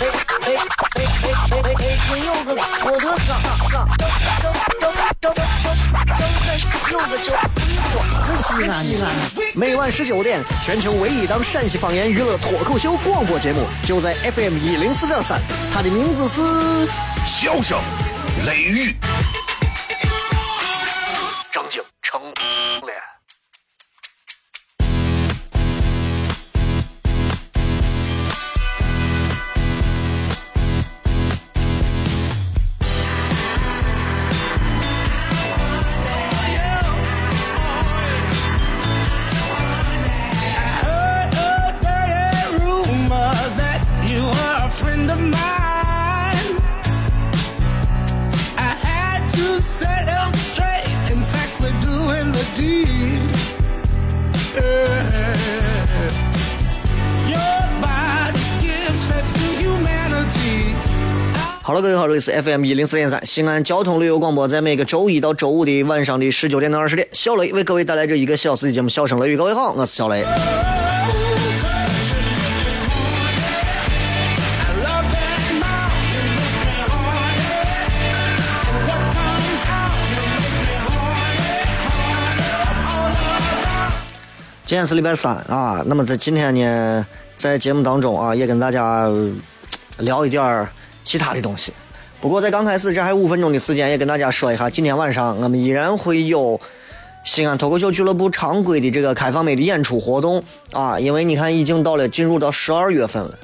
哎哎哎哎哎！今有个我的哥，正正正正正有个叫李波，可西安西安。每晚十九点，全球唯一档陕西方言娱乐脱口秀广播节目，就在 FM 一零四点三。它的名字是《笑声雷雨》。好了，各位好，这里是 FM 一零四点三西安交通旅游广播，在每个周一到周五的晚上的十九点到二十点，小雷为各位带来这一个小时的节目《笑声雷雨》。各位好，我是小雷。今天是礼拜三啊，那么在今天呢，在节目当中啊，也跟大家聊一点儿。其他的东西，不过在刚开始这还有五分钟的时间，也跟大家说一下，今天晚上我们依然会有西安脱口秀俱乐部常规的这个开放麦的演出活动啊，因为你看已经到了进入到十二月份了，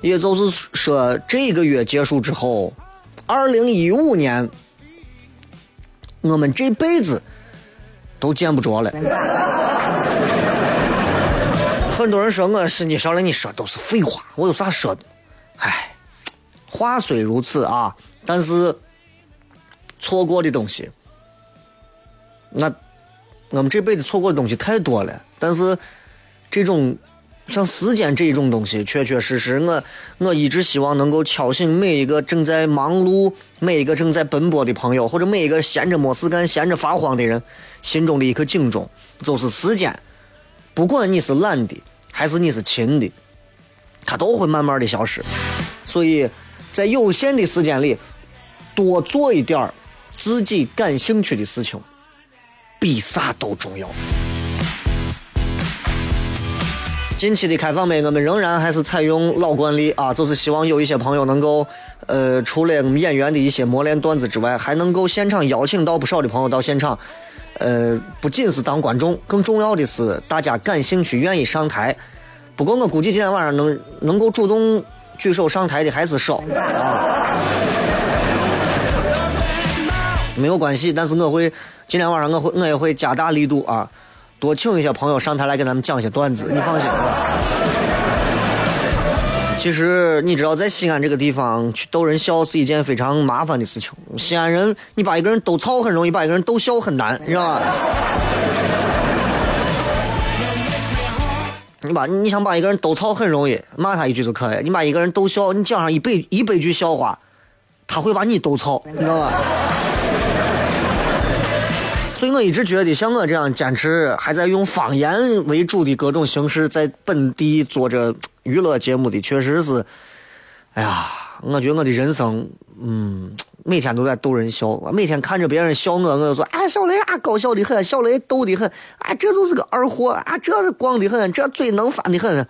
也就是说这个月结束之后，二零一五年我们这辈子都见不着了。很多人说我是你小雷，你说都是废话，我有啥说的？哎。话虽如此啊，但是错过的东西，那我们这辈子错过的东西太多了。但是这种像时间这一种东西，确确实实，我我一直希望能够敲醒每一个正在忙碌、每一个正在奔波的朋友，或者每一个闲着没事干、闲着发慌的人心中的一颗警钟，就是时间，不管你是懒的还是你是勤的，它都会慢慢的消失。所以。在有限的时间里，多做一点儿自己感兴趣的事情，比啥都重要。近期的开放麦，我们仍然还是采用老惯例啊，就是希望有一些朋友能够，呃，除了我们演员的一些磨练段子之外，还能够现场邀请到不少的朋友到现场，呃，不仅是当观众，更重要的是大家感兴趣、愿意上台。不过我估计今天晚上能能够主动。举手上台的还是少啊，没有关系。但是我会今天晚上我会我也会加大力度啊，多请一些朋友上台来给咱们讲一些段子。你放心吧。其实你知道，在西安这个地方去逗人笑是一件非常麻烦的事情。西安人，你把一个人逗操很容易，把一个人逗笑很难，你知道吧？你把你想把一个人逗吵很容易，骂他一句就可以。你把一个人逗笑，你讲上一百一百句笑话，他会把你逗吵，你知道吧？所以我一直觉得，像我这样坚持还在用方言为主的各种形式在本地做着娱乐节目的，确实是，哎呀，我觉得我的人生，嗯。每天都在逗人笑，我每天看着别人笑我，我就说啊，小雷啊，搞笑的很，小雷逗的很，啊，这就是个二货啊，这是光的很，这嘴能翻的很。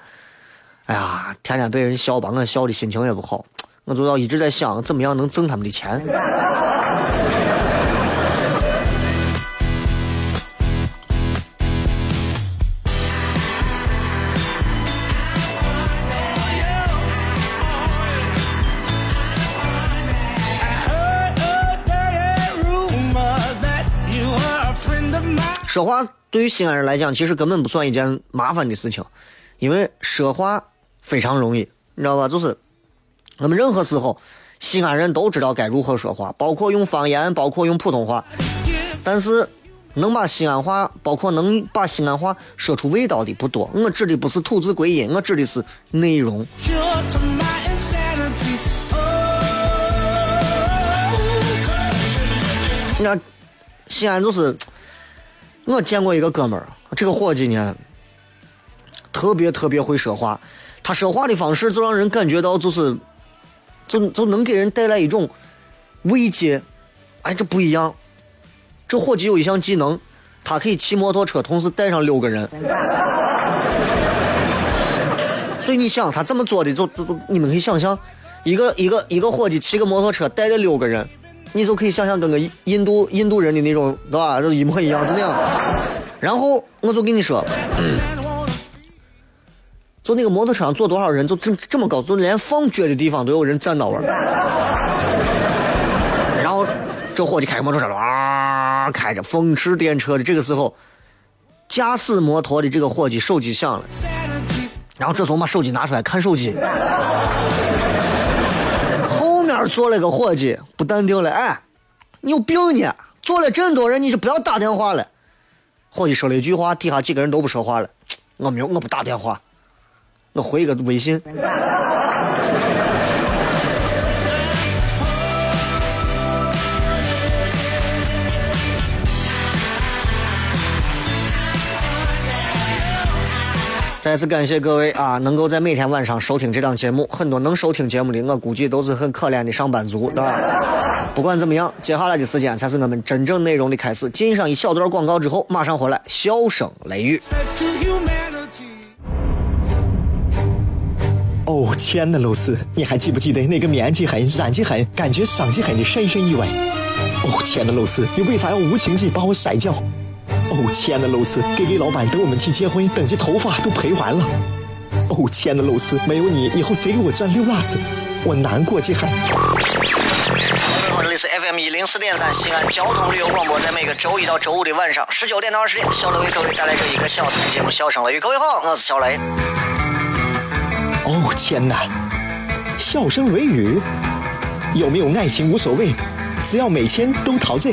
哎呀，天天被人笑，把我笑的心情也不好，我就要一直在想，怎么样能挣他们的钱。说话对于西安人来讲，其实根本不算一件麻烦的事情，因为说话非常容易，你知道吧？就是我们任何时候，西安人都知道该如何说话，包括用方言，包括用普通话。但是能把西安话，包括能把西安话说出味道的不多。我指的不是吐字归音，我指的是内容。你看，西安就是，我见过一个哥们儿，这个伙计呢，特别特别会说话，他说话的方式就让人感觉到就是，就就能给人带来一种慰藉。哎，这不一样。这伙计有一项技能，他可以骑摩托车，同时带上六个人。所以你想他这么做的，就就就你们可以想象，一个一个一个伙计骑个摩托车带着六个人，你就可以想象跟个印度印度人的那种，对吧？就一模一样，就那样。然后我就跟你说，就那个摩托车上坐多少人，就这这么高，就连放脚的地方都有人站到位然后。这伙计开摩托车哇，开着风驰电掣的。这个时候，驾驶摩托的这个伙计手机响了，然后这时候把手机拿出来看手机。后面坐了个伙计不淡定了，哎，你有病呢？坐了这么多人，你就不要打电话了。伙计说了一句话，底下几个人都不说话了。我没有，我不打电话，我回一个微信。再次感谢各位啊，能够在每天晚上收听这档节目。很多能收听节目的，我估计都是很可怜的上班族，对吧？不管怎么样，接下来的时间才是我们真正内容的开始。进上一小段广告之后，马上回来，笑声雷雨。哦，亲爱的露丝，你还记不记得那个面积狠、染技狠、感觉伤及狠的深深意外？哦，亲爱的露丝，你为啥要无情地把我甩掉？哦，亲爱的露丝给给老板等我们去结婚，等这头发都赔完了。哦，亲爱的露丝，没有你，以后谁给我赚溜辣子？我难过极了。这里是 FM 一零四点三西安交通旅游广播，在每个周一到周五的晚上十九点到二十点，小雷为各位带来这一个小时的节目《笑声雷雨》。各位好，我是小雷。哦，天哪！笑声雷雨，有没有爱情无所谓，只要每天都陶醉。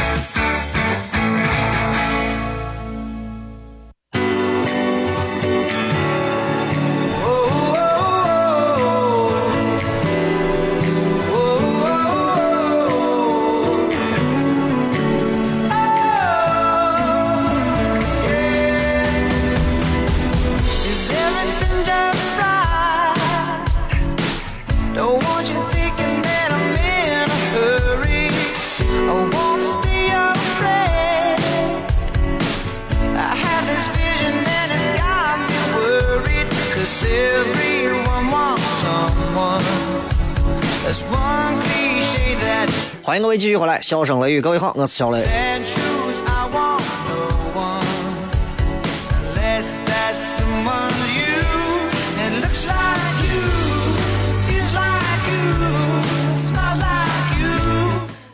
欢迎各位继续回来，笑声雷雨，各位好，我是小雷。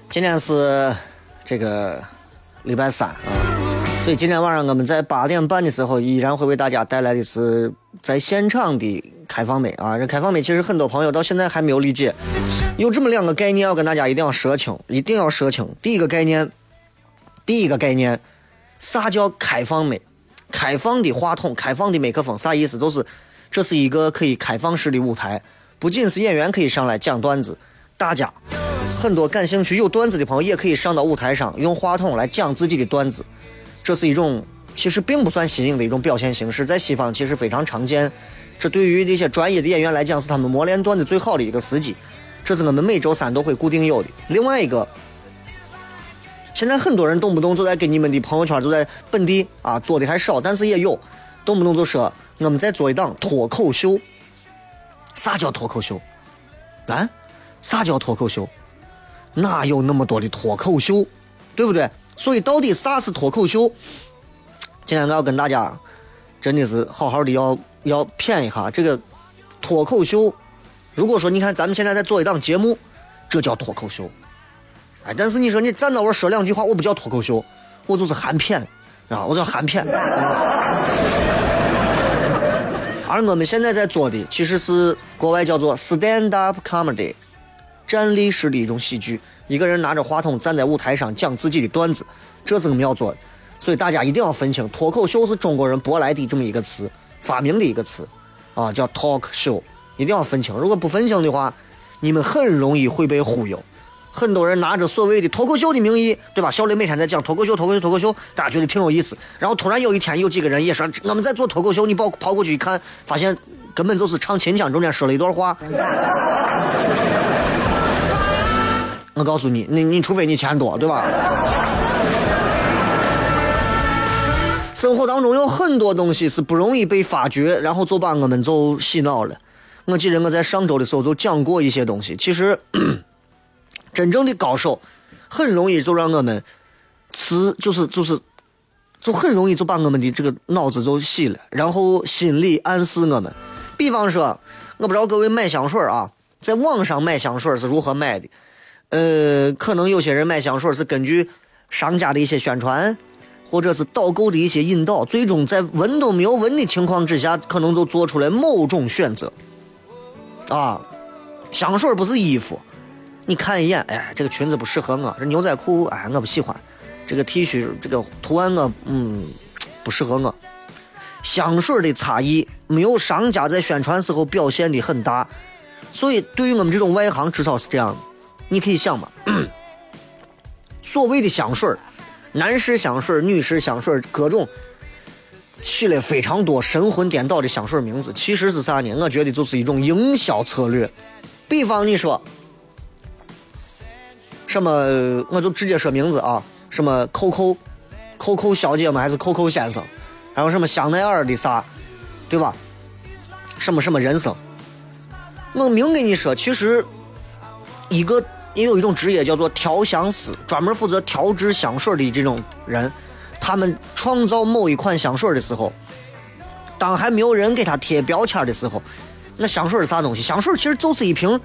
今天是这个礼拜三啊，所以今天晚上我们在八点半的时候依然会为大家带来的是在现场的开放美啊。这开放美其实很多朋友到现在还没有理解。有这么两个概念，要跟大家一定要说清，一定要说清。第一个概念，第一个概念，啥叫开放美？开放的话筒，开放的麦克风，啥意思？就是这是一个可以开放式的舞台，不仅是演员可以上来讲段子，大家很多感兴趣有段子的朋友也可以上到舞台上，用话筒来讲自己的段子。这是一种其实并不算新颖的一种表现形式，在西方其实非常常见。这对于这些专业的演员来讲，是他们磨练段子最好的一个时机。这是我们每周三都会固定有的。另外一个，现在很多人动不动就在给你们的朋友圈，就在本地啊做的还少，但是也有，动不动就说我们在做一档脱口秀。啥叫脱口秀？啊？啥叫脱口秀？哪有那么多的脱口秀？对不对？所以到底啥是脱口秀？今天我要跟大家真的是好好的要要谝一下这个脱口秀。如果说你看咱们现在在做一档节目，这叫脱口秀，哎，但是你说你站那我说两句话，我不叫脱口秀，我就是含片，啊，我叫含片。而我们现在在做的其实是国外叫做 stand up comedy，站立式的一种喜剧。一个人拿着话筒站在舞台上讲自己的段子，这是我们要做的。所以大家一定要分清，脱口秀是中国人舶来的这么一个词，发明的一个词，啊，叫 talk show，一定要分清。如果不分清的话，你们很容易会被忽悠。很多人拿着所谓的脱口秀的名义，对吧？小雷每天在讲脱口秀，脱口秀，脱口秀，大家觉得挺有意思。然后突然有一天，有几个人也说我们在做脱口秀，你跑跑过去一看，发现根本就是唱秦腔中间说了一段话。我告诉你，你你除非你钱多，对吧？生活当中有很多东西是不容易被发觉，然后就把我们就洗脑了。我记得我在上周的时候就讲过一些东西，其实。真正的高手，很容易就让我们词就是就是，就很容易就把我们的这个脑子就洗了，然后心里暗示我们。比方说，我不知道各位买香水啊，在网上买香水是如何买的？呃，可能有些人买香水是根据商家的一些宣传，或者是导购的一些引导，最终在闻都没有闻的情况之下，可能就做出来某种选择。啊，香水不是衣服。你看一眼，哎，这个裙子不适合我，这牛仔裤，哎，我不喜欢，这个 T 恤，这个图案我，嗯，不适合我。香水的差异没有商家在宣传时候表现的很大，所以对于我们这种外行，至少是这样。你可以想嘛，所谓的香水，男士香水、女士香水，各种起了非常多神魂颠倒的香水名字，其实是啥呢？我觉得就是一种营销策略。比方你说。什么？我就直接说名字啊，什么 Coco，Coco 小姐吗？还是 Coco 先生？还有什么香奈儿的啥，对吧？什么什么人生？我明跟你说，其实一个也有一种职业叫做调香师，专门负责调制香水的这种人，他们创造某一款香水的时候，当还没有人给他贴标签的时候，那香水是啥东西？香水其实就是一瓶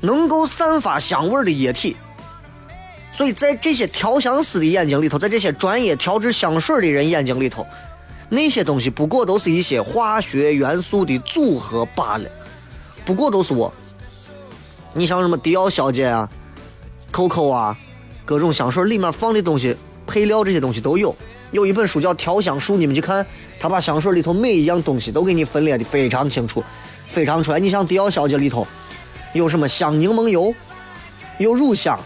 能够散发香味的液体。所以在这些调香师的眼睛里头，在这些专业调制香水的人眼睛里头，那些东西不过都是一些化学元素的组合罢了，不过都是我。你像什么迪奥小姐啊、COCO 啊，各种香水里面放的东西、配料这些东西都有。有一本书叫《调香术》，你们去看，他把香水里头每一样东西都给你分列的非常清楚、非常出来。你像迪奥小姐里头有什么香柠檬油，有乳香。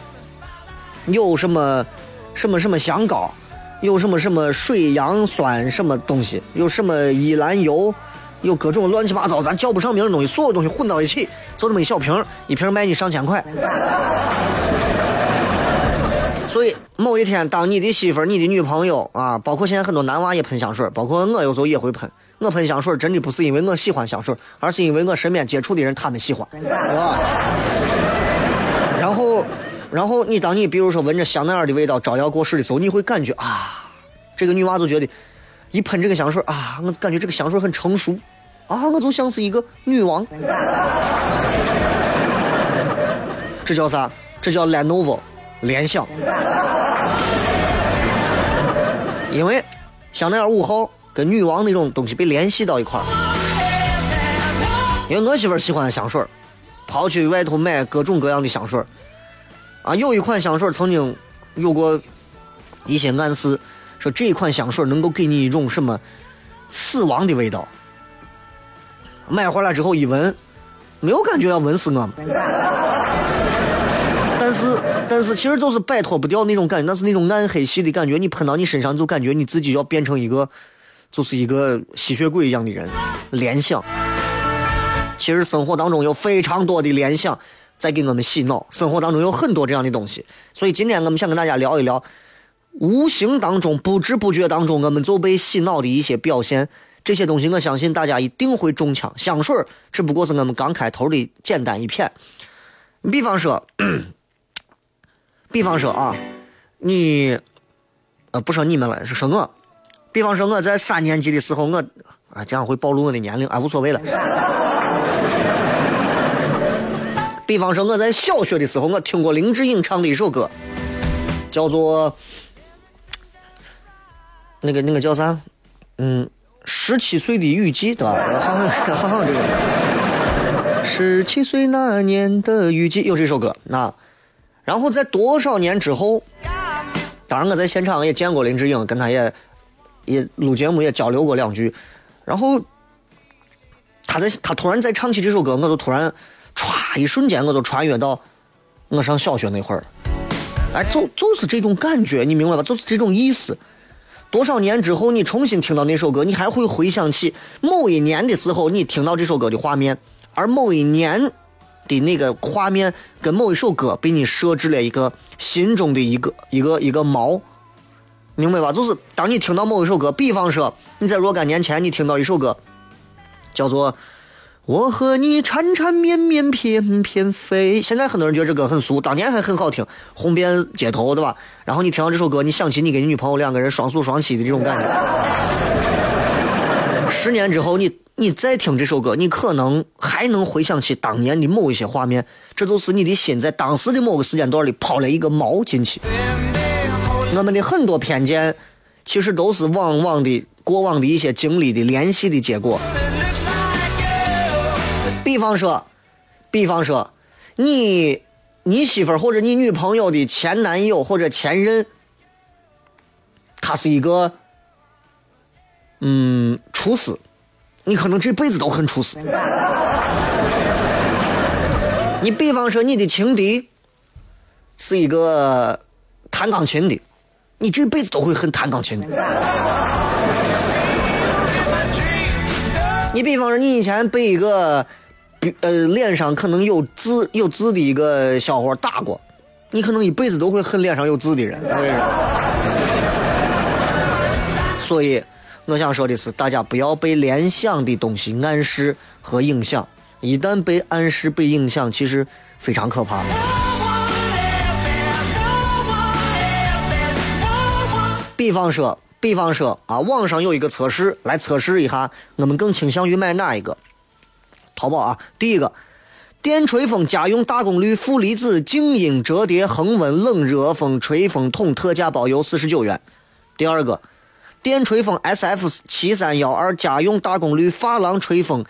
有什么什么什么香膏，有什么什么水杨酸什么东西，有什么依兰油，有各种乱七八糟咱叫不上名的东西，所有东西混到一起，就这么一小瓶，一瓶卖你上千块。所以某一天，当你的媳妇儿、你的女朋友啊，包括现在很多男娃也喷香水，包括我有时候也会喷。我喷香水真的不是因为我喜欢香水，而是因为我身边接触的人他们喜欢，对吧？然后。然后你当你比如说闻着香奈儿的味道招摇过市的时候，你会感觉啊，这个女娃就觉得一喷这个香水啊，我感觉这个香水很成熟啊，我就像是一个女王。这叫啥？这叫 Lenovo 联想。因为香奈儿五号跟女王那种东西被联系到一块儿。因为我媳妇儿喜欢香水跑去外头买各种各样的香水啊，有一款香水曾经有过一些暗示，说这一款香水能够给你一种什么死亡的味道。买回来之后一闻，没有感觉要闻死我。是，但是其实就是摆脱不掉那种感觉，那是那种暗黑系的感觉。你喷到你身上，就感觉你自己要变成一个，就是一个吸血鬼一样的人。联想，其实生活当中有非常多的联想。在给我们洗脑，生活当中有很多这样的东西，所以今天我们想跟大家聊一聊，无形当中、不知不觉当中，我们就被洗脑的一些表现。这些东西，我相信大家一定会中枪。香水只不过是我们刚开头的简单一片。比方说，比方说啊，你，呃，不说你们了，是说我。比方说我在三年级的时候，我啊，这样会暴露我的年龄，啊，无所谓了。比方说，我在小学的时候，我听过林志颖唱的一首歌，叫做《那个那个叫啥？嗯，十七岁的雨季，对吧？好像好像这个十七岁那年的雨季有这首歌。那然后在多少年之后？当然我在现场也见过林志颖，跟他也也录节目也交流过两句。然后他在他突然在唱起这首歌，我就突然歘，一瞬间我就穿越到我上小学那会儿。哎，就就是这种感觉，你明白吧？就是这种意思。多少年之后，你重新听到那首歌，你还会回想起某一年的时候，你听到这首歌的画面，而某一年的那个画面跟某一首歌被你设置了一个心中的一个一个一个锚，明白吧？就是当你听到某一首歌，比方说你在若干年前你听到一首歌，叫做。我和你缠缠绵绵，翩翩飞。现在很多人觉得这歌很俗，当年还很好听，红遍街头，对吧？然后你听到这首歌，你想起你跟你女朋友两个人双宿双栖的这种感觉。十年之后，你你再听这首歌，你可能还能回想起当年的某一些画面。这就是你的心在当时的某个时间段里抛了一个锚进去。我们的很多偏见，其实都是往往的过往的一些经历的联系的结果。比方说，比方说，你你媳妇儿或者你女朋友的前男友或者前任，他是一个嗯厨师，你可能这辈子都很厨师。你比方说，你的情敌是一个弹钢琴的，你这辈子都会很弹钢琴的。你比方说，你以前被一个。呃，脸上可能有痣有痣的一个小伙打过，你可能一辈子都会恨脸上有痣的人。所以，我想说的是，大家不要被联想的东西暗示和影响，一旦被暗示、被影响，其实非常可怕。比方说，比方说啊，网上有一个测试，来测试一下，我们更倾向于买哪一个？淘宝啊，第一个，电吹风家用大功率负离子静音折叠恒温冷热风吹风筒特价包邮四十九元。第二个，电吹风 SF 七三幺二家用大功率发廊吹风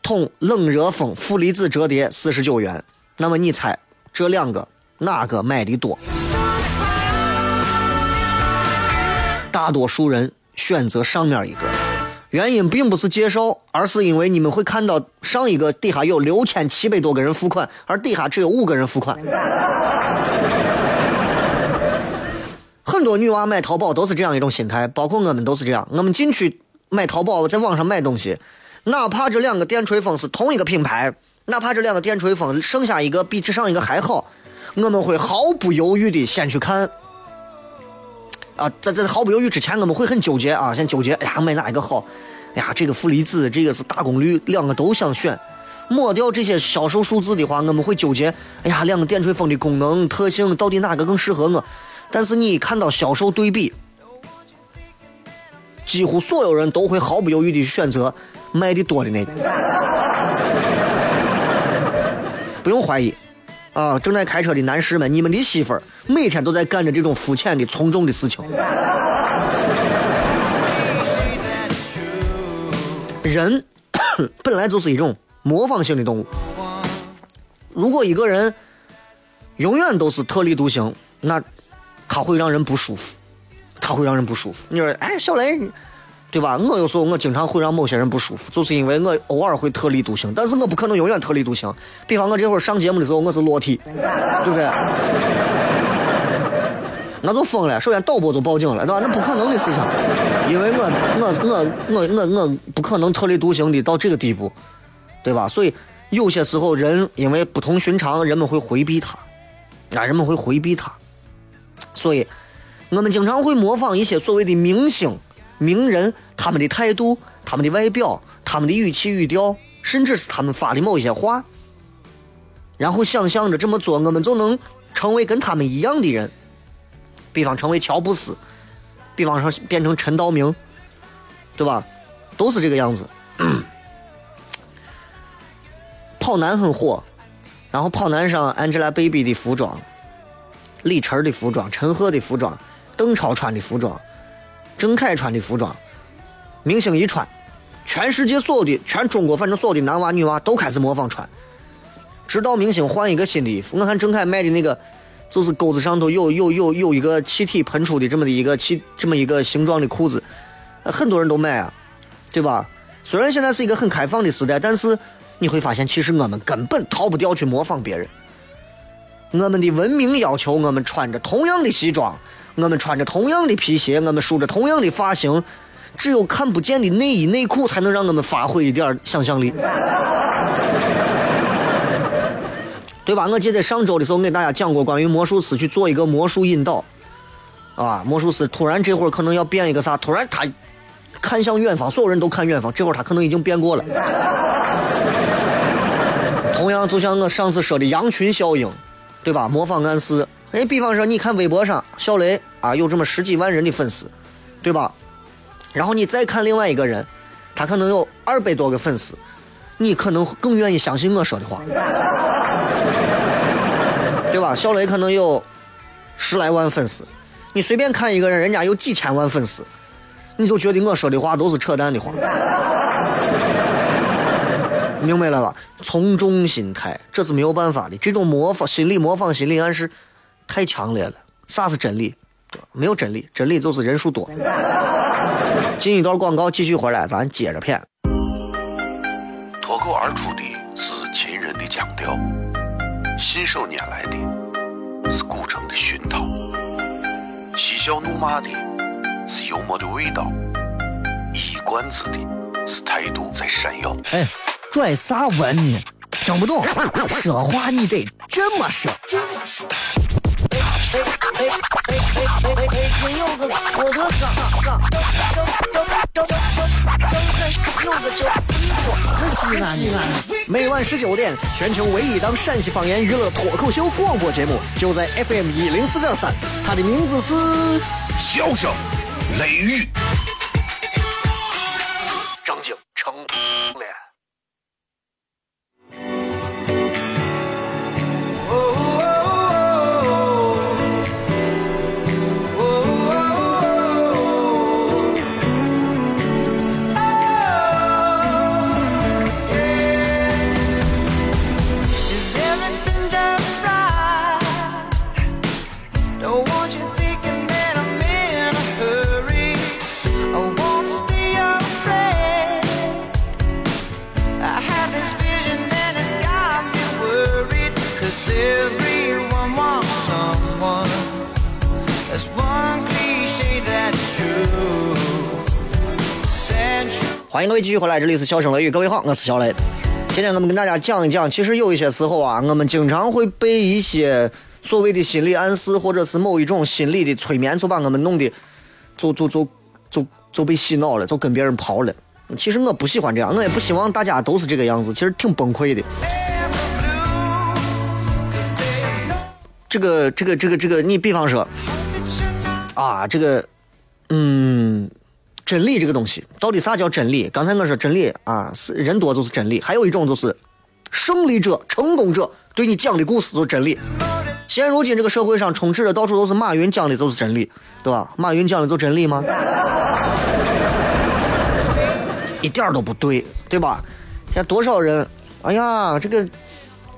筒冷热风负离子折叠四十九元。那么你猜这两个哪个买的多？大多数人选择上面一个。原因并不是介绍，而是因为你们会看到上一个底下有六千七百多个人付款，而底下只有五个人付款。很多女娃买淘宝都是这样一种心态，包括我们都是这样。我们进去买淘宝，在网上买东西，哪怕这两个电吹风是同一个品牌，哪怕这两个电吹风剩下一个比这上一个还好，我们会毫不犹豫的先去看。啊，在在毫不犹豫之前，我们会很纠结啊，先纠结，哎呀，买哪一个好？哎呀，这个负离子，这个是大功率，两个都想选。抹掉这些销售数字的话，我们会纠结，哎呀，两个电吹风的功能特性到底哪个更适合我？但是你一看到销售对比，几乎所有人都会毫不犹豫的选择卖的多的那个，不用怀疑。啊，正在开车的男士们，你们的媳妇儿每天都在干着这种肤浅的、从众的事情。人 本来就是一种模仿性的动物。如果一个人永远都是特立独行，那他会让人不舒服，他会让人不舒服。你说，哎，小雷。对吧？我有时候我经常会让某些人不舒服，就是因为我偶尔会特立独行，但是我不可能永远特立独行。比方我这会儿上节目的时候，我是裸体，对不对？那就疯了。首先导播就报警了，对吧？那不可能的事情，因为我我我我我我不可能特立独行的到这个地步，对吧？所以有些时候人因为不同寻常，人们会回避他，啊，人们会回避他。所以我们经常会模仿一些所谓的明星。名人他们的态度、他们的外表、他们的语气语调，甚至是他们发的某一些话，然后想象着这么做，我们就能成为跟他们一样的人。比方成为乔布斯，比方说变成陈道明，对吧？都是这个样子。跑男很火，然后跑男上 Angelababy 的服装，李晨的服装，陈赫的服装，邓超穿的服装。郑恺穿的服装，明星一穿，全世界所有的全中国反正所有的男娃女娃都开始模仿穿。直到明星换一个新的衣服，我看郑恺卖的那个，就是钩子上头有有有有一个气体喷出的这么的一个气这么一个形状的裤子，很多人都买啊，对吧？虽然现在是一个很开放的时代，但是你会发现，其实我们根本逃不掉去模仿别人。我们的文明要求我们穿着同样的西装，我们穿着同样的皮鞋，我们梳着同样的发型，只有看不见的内衣内裤才能让我们发挥一点想象力。对吧？我记得上周的时候给大家讲过关于魔术师去做一个魔术引导，啊，魔术师突然这会儿可能要变一个啥？突然他看向远方，所有人都看远方，这会儿他可能已经变过了。同样，就像我上次说的羊群效应，对吧？模仿暗示。哎，比方说，你看微博上小雷啊，有这么十几万人的粉丝，对吧？然后你再看另外一个人，他可能有二百多个粉丝。你可能更愿意相信我说的话，对吧？小雷可能有十来万粉丝，你随便看一个人，人家有几千万粉丝，你就觉得我说的话都是扯淡的话，明白了吧？从众心态，这是没有办法的。这种模仿、心理模仿、心理暗示太强烈了。啥是真理？没有真理，真理就是人数多。进一段广告，继续回来，咱接着骗。脱口而出的是秦人的腔调，信手拈来的是古城的熏陶，嬉笑怒骂的是幽默的味道，一冠子的是态度在闪耀。哎，拽啥文呢？听不懂，说话你得这么说。哎哎哎哎哎哎哎！今有个我的哥哥，周周周周周周有个叫一哥，西安西安。每晚十九点，全球唯一档陕西方言娱乐脱口秀广播节目，就在 FM 一零四点三，它的名字是《笑声雷雨》。张景成脸。各位继续回来，这里是笑声雷雨，各位好，我是小雷。今天我们跟大家讲一讲，其实有一些时候啊，我们经常会被一些所谓的心理暗示，或者是某一种心理的催眠，就把我们弄的，就就就就就被洗脑了，就跟别人跑了。其实我不喜欢这样，我也不希望大家都是这个样子，其实挺崩溃的。这个这个这个这个，你比方说，啊，这个，嗯。真理这个东西，到底啥叫真理？刚才我说真理啊，是人多就是真理。还有一种就是，胜利者、成功者对你讲的故事就是真理。现如今这个社会上充斥着到处都是马云讲的就是真理，对吧？马云讲的就真理吗？一点都不对，对吧？现在多少人？哎呀，这个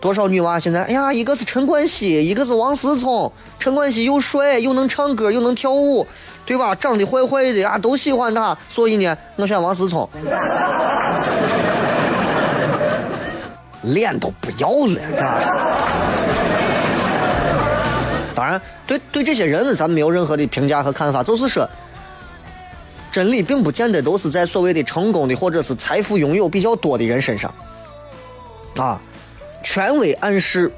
多少女娃现在？哎呀，一个是陈冠希，一个是王思聪。陈冠希又帅又能唱歌又能跳舞。对吧？长得坏坏的啊，都喜欢他，所以呢，我选王思聪。脸都不要了，是吧？当然，对对这些人，咱们没有任何的评价和看法，就是说，真理并不见得都是在所谓的成功的或者是财富拥有比较多的人身上。啊，权威暗示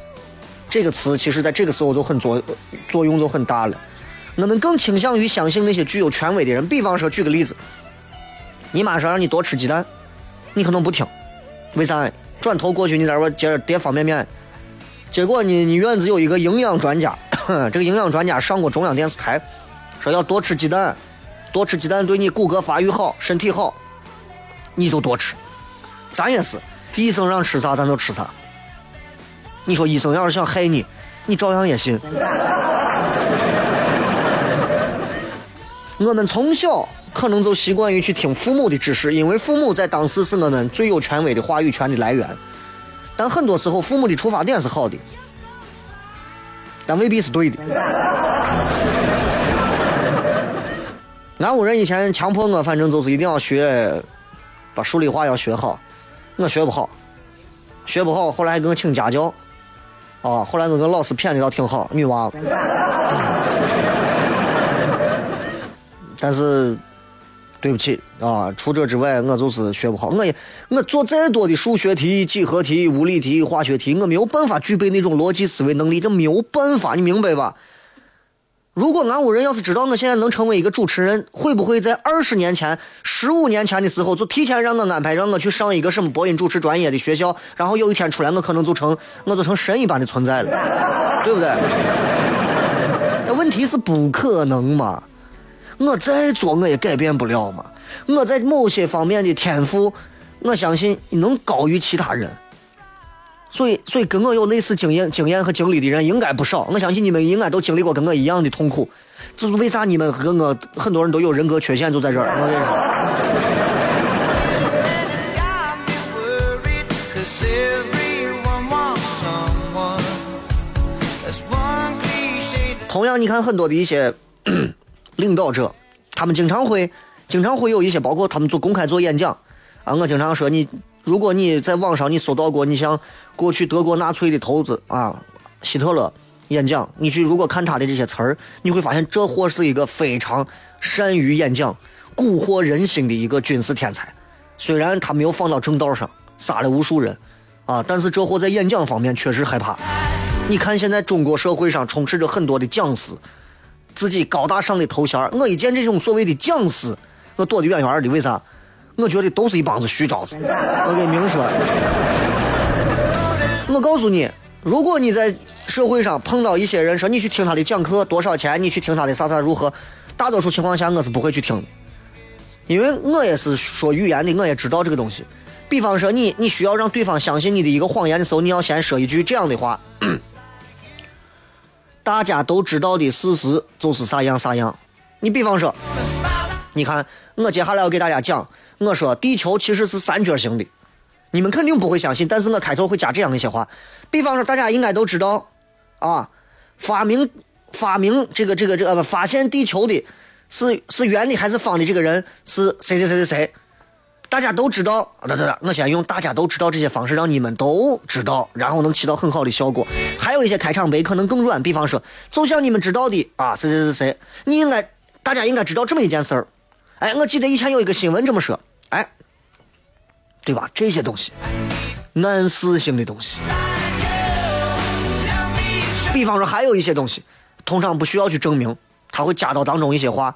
这个词，其实在这个时候就很作作用就很大了。我们更倾向于相信那些具有权威的人。比方说，举个例子，你妈说让你多吃鸡蛋，你可能不听，为啥？转头过去，你在我接着叠方便面。结果呢，你院子有一个营养专家，这个营养专家上过中央电视台，说要多吃鸡蛋，多吃鸡蛋对你骨骼发育好，身体好，你就多吃。咱也是，医生让吃啥咱就吃啥。你说医生要是想害你，你照样也信。我们从小可能就习惯于去听父母的指示，因为父母在当时是我们最有权威的话语权的来源。但很多时候，父母的出发点是好的，但未必是对的。俺屋人以前强迫我，反正就是一定要学，把数理化要学好，我学不好，学不好，后来还给我请家教，啊，后来我跟老师骗的倒挺好，女娃。但是，对不起啊，除这之外，我就是学不好。我也我做再多的数学题、几何题、物理题、化学题，我没有办法具备那种逻辑思维能力，这没有办法，你明白吧？如果俺屋人要是知道我现在能成为一个主持人，会不会在二十年前、十五年前的时候就提前让我安排，让我去上一个什么播音主持专业的学校？然后有一天出来，我可能就成，我就成神一般的存在了，对不对？那问题是不可能嘛？我再做我也改变不了嘛。我在某些方面的天赋，我相信能高于其他人。所以，所以跟我有类似经验、经验和经历的人应该不少。我相信你们应该都经历过跟我一样的痛苦。就是为啥你们和我很多人都有人格缺陷，就在这儿。我跟你说。同样，你看很多的一些领导者，他们经常会、经常会有一些，包括他们做公开做演讲啊。我经常说你。如果你在网上你搜到过，你像过去德国纳粹的头子啊，希特勒演讲，你去如果看他的这些词儿，你会发现这货是一个非常善于演讲、蛊惑人心的一个军事天才。虽然他没有放到正道上，杀了无数人啊，但是这货在演讲方面确实害怕。你看现在中国社会上充斥着很多的讲师，自己高大上的头衔我一见这种所谓的讲师，我躲得远远的。为啥？我觉得都是一帮子虚招子。我给明说，我告诉你，如果你在社会上碰到一些人说你去听他的讲课多少钱，你去听他的啥啥如何，大多数情况下我是不会去听的，因为我也是说语言的，我也知道这个东西。比方说你你需要让对方相信你的一个谎言的时候，你要先说一句这样的话：大家都知道的事实就是啥样啥样。你比方说，你看我接下来要给大家讲。我说地球其实是三角形的，你们肯定不会相信，但是我开头会加这样一些话，比方说大家应该都知道，啊，发明发明这个这个这个发现地球的是是圆的还是方的这个人是谁谁谁谁谁，大家都知道，对对对，我先用大家都知道这些方式让你们都知道，然后能起到很好的效果。还有一些开场白可能更软，比方说，就像你们知道的啊，谁谁谁谁，你应该大家应该知道这么一件事儿，哎，我记得以前有一个新闻这么说。哎，对吧？这些东西，暗示性的东西。比方说，还有一些东西，通常不需要去证明，他会加到当中一些话。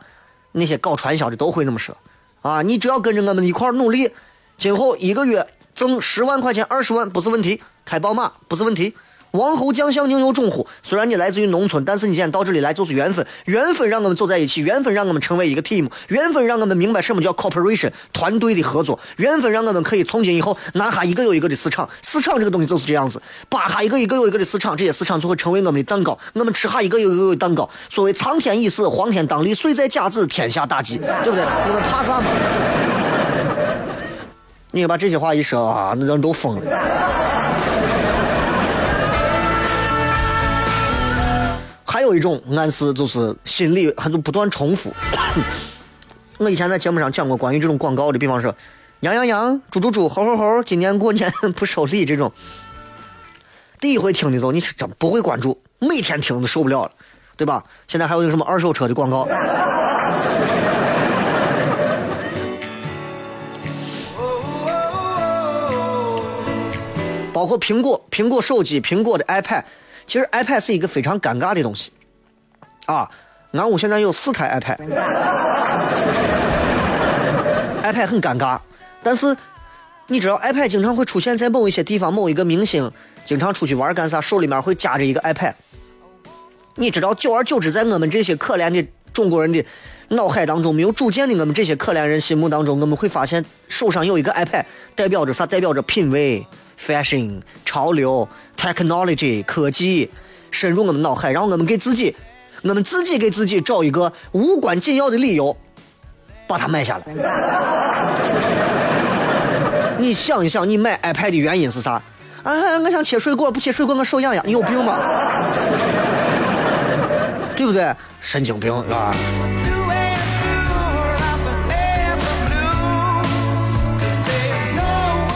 那些搞传销的都会那么说啊！你只要跟着我们一块努力，今后一个月挣十万块钱、二十万不是问题，开宝马不是问题。王侯将相宁有种乎？虽然你来自于农村，但是你今天到这里来就是缘分，缘分让我们走在一起，缘分让我们成为一个 team，缘分让我们明白什么叫 cooperation 团队的合作，缘分让我们可以从今以后拿下一个又一个的市场。市场这个东西就是这样子，扒下一个一个又一个的市场，这些市场就会成为我们的蛋糕，我们吃下一个又一个的蛋糕。所谓苍天已死，黄天当立，岁在甲子，天下大吉，对不对？我们怕啥嘛？你把这些话一说啊，那人都疯了。还有一种暗示，就是心里还就不断重复。我以前在节目上讲过关于这种广告的，比方说“羊羊羊，猪猪猪，猴猴猴”，今年过年不收礼这种。第一回听的时候，你是真不会关注，每天听都受不了了，对吧？现在还有那个什么二手车的广告，包括苹果、苹果手机、苹果的 iPad。其实 iPad 是一个非常尴尬的东西，啊，俺屋现在有四台 iPad，iPad 很尴尬，但是你知道 iPad 经常会出现在某一些地方，某一个明星经常出去玩干啥，手里面会夹着一个 iPad。你知道，久而久之，在我们这些可怜的中国人的脑海当中，没有主见的我们这些可怜人心目当中，我们会发现手上有一个 iPad，代表着啥？代表着品味。Fashion 潮流 technology 科技深入我们脑海，让我们给自己，我们自己给自己找一个无关紧要的理由，把它买下来。你想一想，你买 iPad 的原因是啥？啊，我想切水果，不切水果我手痒痒。你有病吗？对不对？神经病啊！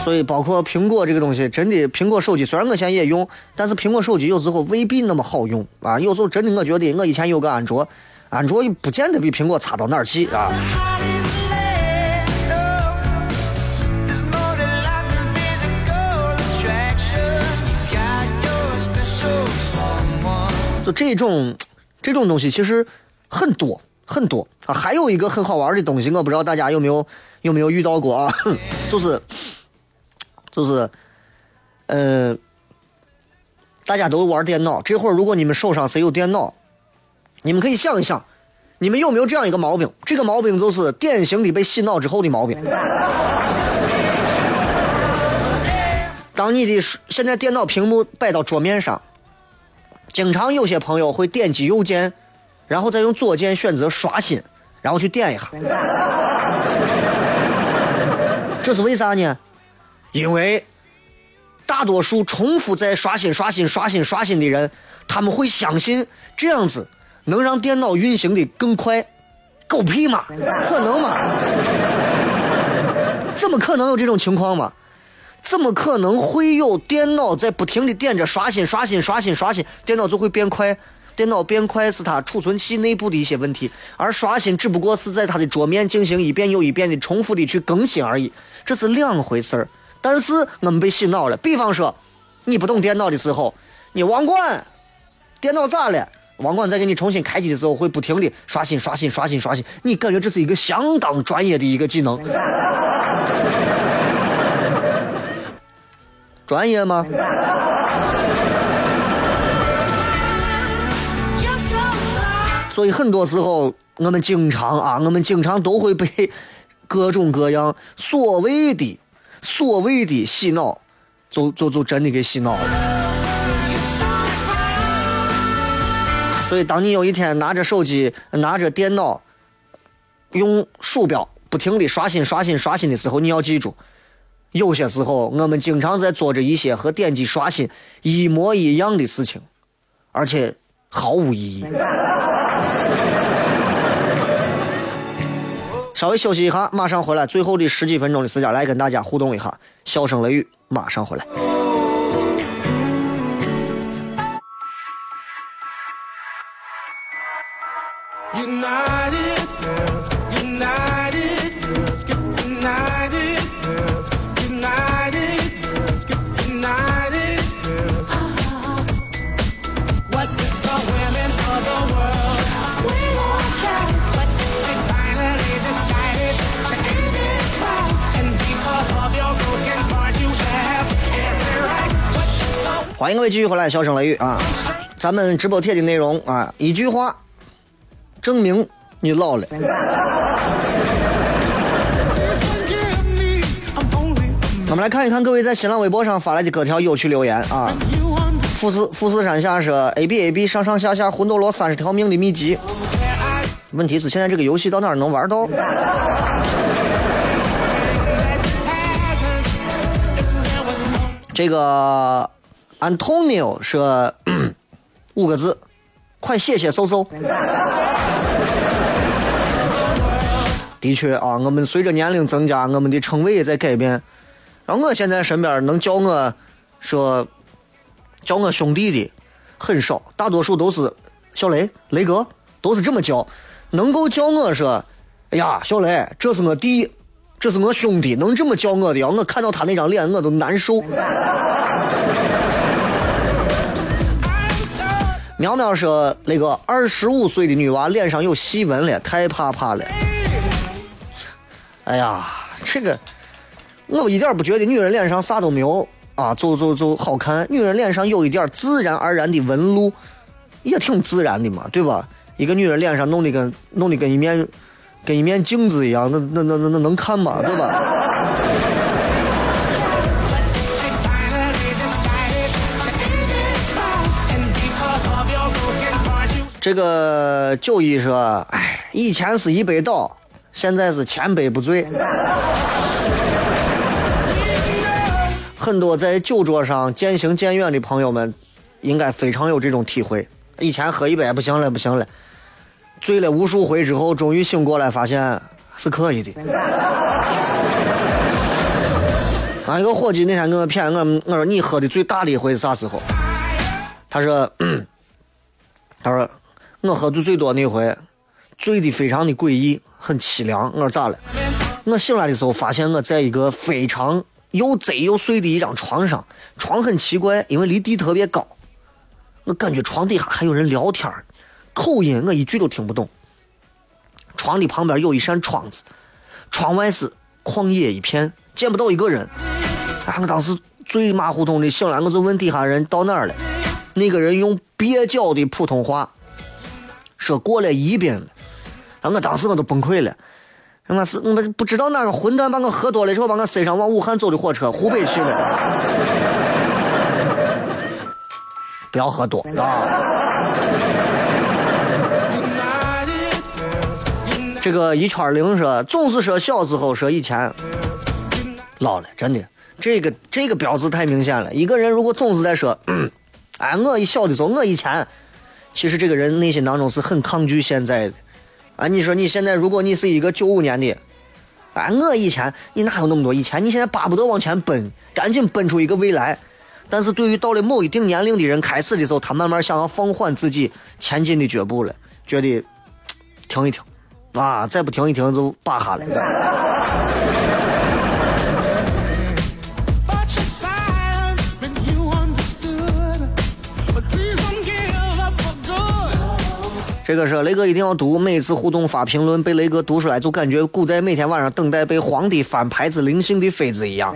所以，包括苹果这个东西，真的，苹果手机虽然我现在也用，但是苹果手机有时候未必那么好用啊。有时候真的，我觉得我以前有个安卓，安卓不见得比苹果差到哪儿去啊。就这种，这种东西其实很多很多啊。还有一个很好玩的东西，我不知道大家有没有有没有遇到过啊？就是就是，呃，大家都玩电脑，这会儿如果你们手上谁有电脑，你们可以想一想，你们有没有这样一个毛病？这个毛病就是典型的被洗脑之后的毛病。当你的现在电脑屏幕摆到桌面上。经常有些朋友会点击右键，然后再用左键选择刷新，然后去点一下。这是为啥呢？因为大多数重复在刷新、刷新、刷新、刷新的人，他们会相信这样子能让电脑运行的更快。狗屁嘛，可能吗？怎么可能有这种情况嘛？怎么可能会有电脑在不停的点着刷新、刷新、刷新、刷新，电脑就会变快？电脑变快是它储存器内部的一些问题，而刷新只不过是在它的桌面进行一遍又一遍的重复的去更新而已，这是两回事儿。但是我们被洗脑了。比方说，你不懂电脑的时候，你网管，电脑咋了？网管在给你重新开机的时候会不停的刷新、刷新、刷新、刷新，你感觉这是一个相当专业的一个技能。专业吗？所以很多时候，我们经常啊，我们经常都会被各种各样所谓的、所谓的洗脑，就就就真的给洗脑了。所以，当你有一天拿着手机、拿着电脑，用鼠标不停的刷新、刷新、刷新的时候，你要记住。有些时候，我们经常在做着一些和点击刷新一模一样的事情，而且毫无意义。稍微休息一下，马上回来。最后的十几分钟的时间，来跟大家互动一下。笑声雷雨，马上回来。欢迎各位继续回来，笑声雷雨啊！咱们直播贴的内容啊，一句话证明你老了。我们来看一看各位在新浪微博上发来的各条有趣留言啊。富士富士山下说 A B A B 上上下下魂斗罗三十条命的秘籍。问题是现在这个游戏到哪儿能玩到？这个。Antonio 说五个字，快谢谢搜搜。的确啊，我们随着年龄增加，我们的称谓也在改变。然后我现在身边能叫我说叫我兄弟的很少，大多数都是小雷、雷哥，都是这么叫。能够叫我说，哎呀，小雷，这是我弟，这是我兄弟，能这么叫我的，我看到他那张脸我都难受。苗苗说：“那个二十五岁的女娃脸上有细纹了，太怕怕了。”哎呀，这个我一点不觉得女人脸上啥都没有啊，就就就好看。女人脸上有一点自然而然的纹路，也挺自然的嘛，对吧？一个女人脸上弄的跟弄的跟一面跟一面镜子一样，那那那那那能看吗？对吧？这个酒一说：“哎，以前是一杯倒，现在是千杯不醉。很多在酒桌上渐行渐远的朋友们，应该非常有这种体会。以前喝一杯不行了，不行了，醉了无数回之后，终于醒过来，发现是可以的。啊，一个伙计那天跟我谝我，我说你喝的最大的一回是啥时候？他说，他说我喝的最多那回，醉的非常的诡异，很凄凉。我说咋了？我醒来的时候发现我在一个非常又窄又碎的一张床上，床很奇怪，因为离地特别高，我感觉床底下还有人聊天口音我一句都听不懂。床的旁边有一扇窗子，窗外是旷野一片，见不到一个人。啊！我当时醉马胡通的醒来，我就问底下人到哪儿了。那个人用蹩脚的普通话说过了宜宾了。我当时我都崩溃了。我是我不知道哪个混蛋把我喝多了之后把我塞上往武汉走的火车，湖北去了。不要喝多啊！这个一圈零说总是说小时候说以前老了，真的。这个这个标志太明显了。一个人如果总是在说，哎，我一小的时候，我以前，其实这个人内心当中是很抗拒现在的。啊，你说你现在如果你是一个九五年的，啊，我以前，你哪有那么多以前？你现在巴不得往前奔，赶紧奔出一个未来。但是对于到了某一定年龄的人，开始的时候，他慢慢想要放缓自己前进的脚步了，觉得停一停，啊，再不停一停就罢哈了。这个是雷哥一定要读，每次互动发评论被雷哥读出来，就感觉古代每天晚上等待被皇帝翻牌子灵性的妃子一样。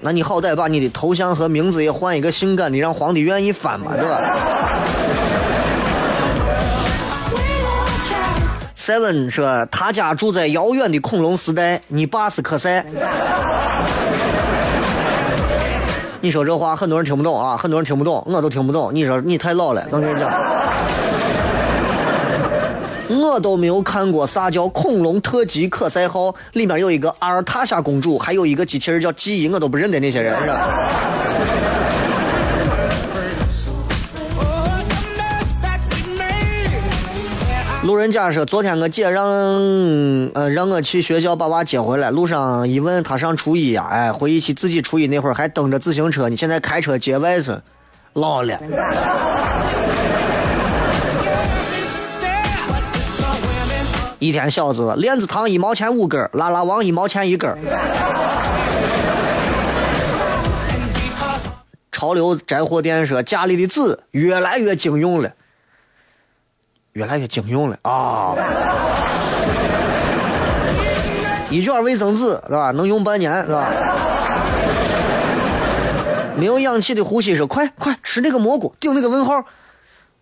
那你好歹把你的头像和名字也换一个性感的，让皇帝愿意翻嘛，对吧？Seven 说他家住在遥远的恐龙时代，你爸是科赛。你说这话很多人听不懂啊，很多人听不懂，我都听不懂。你说你太老了，我跟你讲，我都没有看过啥叫《恐龙特级可赛号》，里面有一个阿尔塔夏公主，还有一个机器人叫记忆，我都不认得那些人，路人甲说：“昨天我姐让呃让我去学校把娃接回来，路上一问他上初一呀，哎，回忆起自己初一那会儿还蹬着自行车，你现在开车接外孙，老了。一天小子，链子糖一毛钱五根，拉拉王一毛钱一根。潮流宅货店说家里的纸越来越经用了。”越来越经用了啊！一卷卫生纸是吧？能用半年是吧？没有氧气的呼吸是快快吃那个蘑菇，顶那个问号，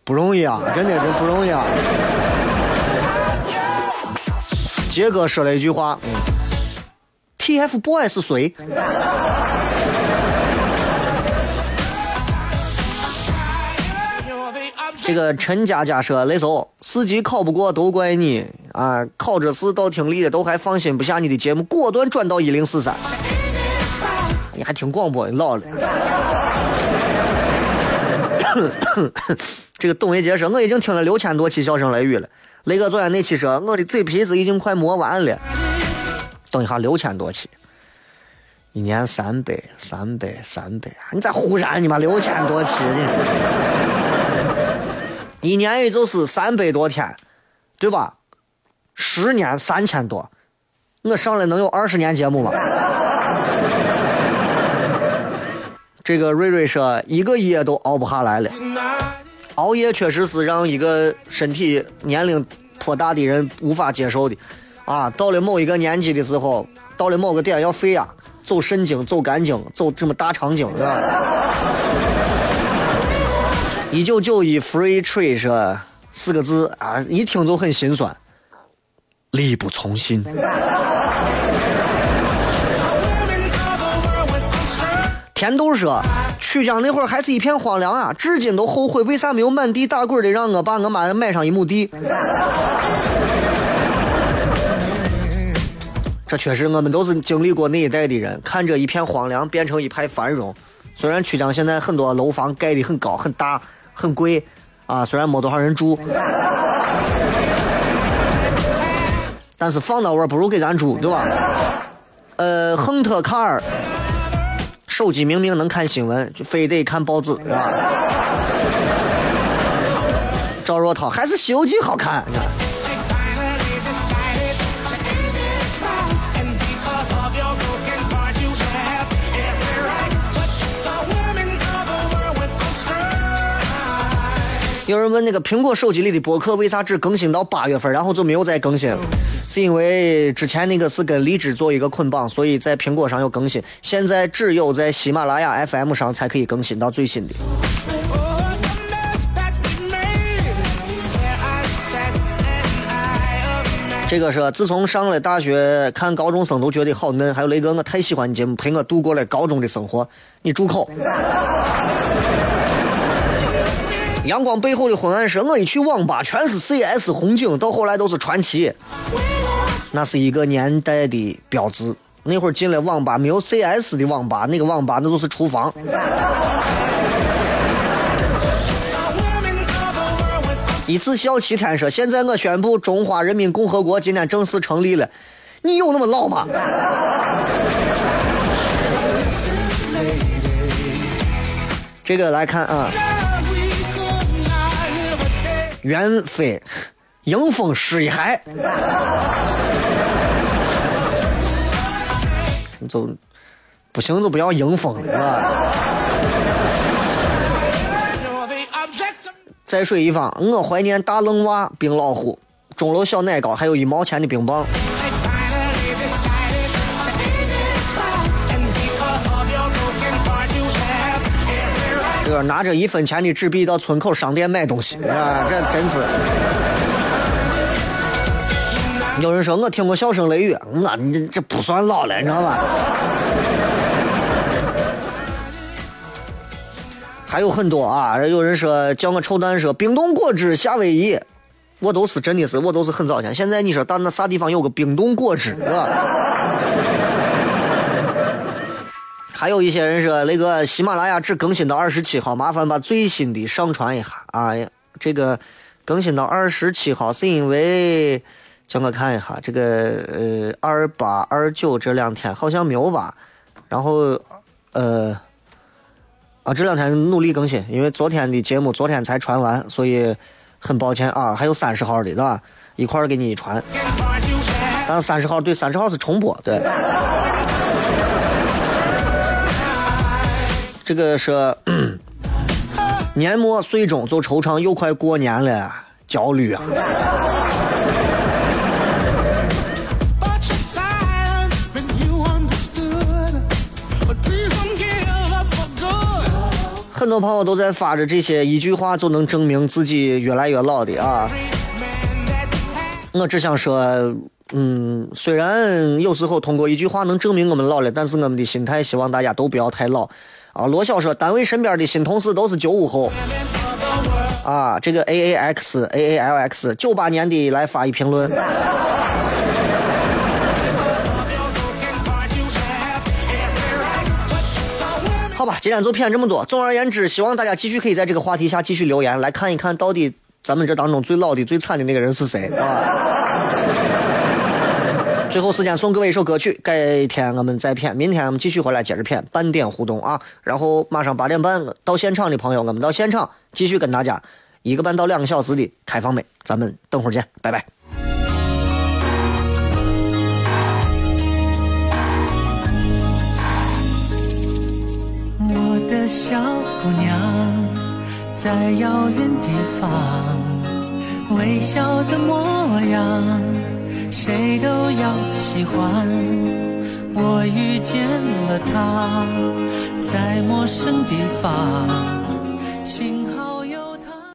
不容易啊！真的真不容易啊！杰哥说了一句话：“TFBOYS 是谁？”这个陈佳佳说：“雷叔，四级考不过都怪你啊！考着试到听力的都还放心不下你的节目，果断转到一零四三。你还听广播？你老了。这个董维杰说：我已经听了六千多期笑声雷雨了。雷哥昨天那期说我的嘴皮子已经快磨完了。等一下，六千多期，一年三百，三百，三百，你咋忽然你妈六千多期呢？”一年也就是三百多天，对吧？十年三千多，我上了能有二十年节目吗？这个瑞瑞说一个夜都熬不下来了，熬夜确实是让一个身体年龄颇大的人无法接受的，啊，到了某一个年纪的时候，到了某个点要废呀，走肾经，走肝经，走什么大肠经，是吧？一九九一 free trade 是四个字啊，一听就很心酸，力不从心。甜豆说，曲江那会儿还是一片荒凉啊，至今都后悔为啥没有满地打滚的让我爸我妈买上一亩地。这确实，我们都是经历过那一代的人，看着一片荒凉变成一派繁荣。虽然曲江现在很多楼房盖的很高、很大、很贵，啊，虽然没多少人住，但是放到位不如给咱住，对吧？呃，亨特卡尔，手机明明能看新闻，就非得看报纸，是吧？赵若涛还是《西游记》好，看。有人问那个苹果手机里的博客为啥只更新到八月份，然后就没有再更新？是因为之前那个是跟荔枝做一个捆绑，所以在苹果上有更新。现在只有在喜马拉雅 FM 上才可以更新到最新的。这个是自从上了大学，看高中生都觉得好嫩。还有雷哥，我太喜欢你节目，陪我度过了高中的生活。你住口！阳光背后的昏暗是，我一去网吧全是 CS 红警，到后来都是传奇。那是一个年代的标志。那会儿进了网吧，没有 CS 的网吧，那个网吧那就是厨房。一次笑七天说：“现在我宣布，中华人民共和国今天正式成立了。”你有那么老吗？这个来看啊。袁飞，迎风失一海，你就不行就不要迎风了，是吧？在水一方，我怀念大愣娃、冰老虎、钟楼小奶糕，还有一毛钱的冰棒。拿着一分钱的纸币到村口商店买东西啊，这真是。有人说我听过笑声雷雨，我这这不算老了，你知道吧？还有很多啊，有人说叫我臭蛋，说冰冻果汁夏威夷，我都是真的是我都是很早前。现在你说到那啥地方有个冰冻果汁，是吧？还有一些人说，那个喜马拉雅只更新到二十七号，麻烦把最新的上传一下啊！这个更新到二十七号是因为叫我看一下，这个呃二八二九这两天好像没有吧？然后呃啊这两天努力更新，因为昨天的节目昨天才传完，所以很抱歉啊。还有三十号的，对吧？一块儿给你传。但三十号对三十号是重播，对。这个是 年末岁终就惆怅，又快过年了，焦虑啊！很多朋友都在发着这些一句话就能证明自己越来越老的啊！我只想说，嗯，虽然有时候通过一句话能证明我们老了，但是我们的心态希望大家都不要太老。啊，罗晓说，单位身边的新同事都是九五后。啊，这个 A A X A A L X 九八年的来发一评论。好吧，今天就骗这么多。总而言之，希望大家继续可以在这个话题下继续留言，来看一看到底咱们这当中最老的、最惨的那个人是谁，啊。最后时间送各位一首歌曲，改天我们再片，明天我们继续回来接着片，半点互动啊！然后马上八点半到现场的朋友，我们到现场继续跟大家一个半到两个小时的开放麦，咱们等会儿见，拜拜。我的小姑娘，在遥远地方，微笑的模样。谁都要喜欢。我遇见了他，在陌生地方。幸好。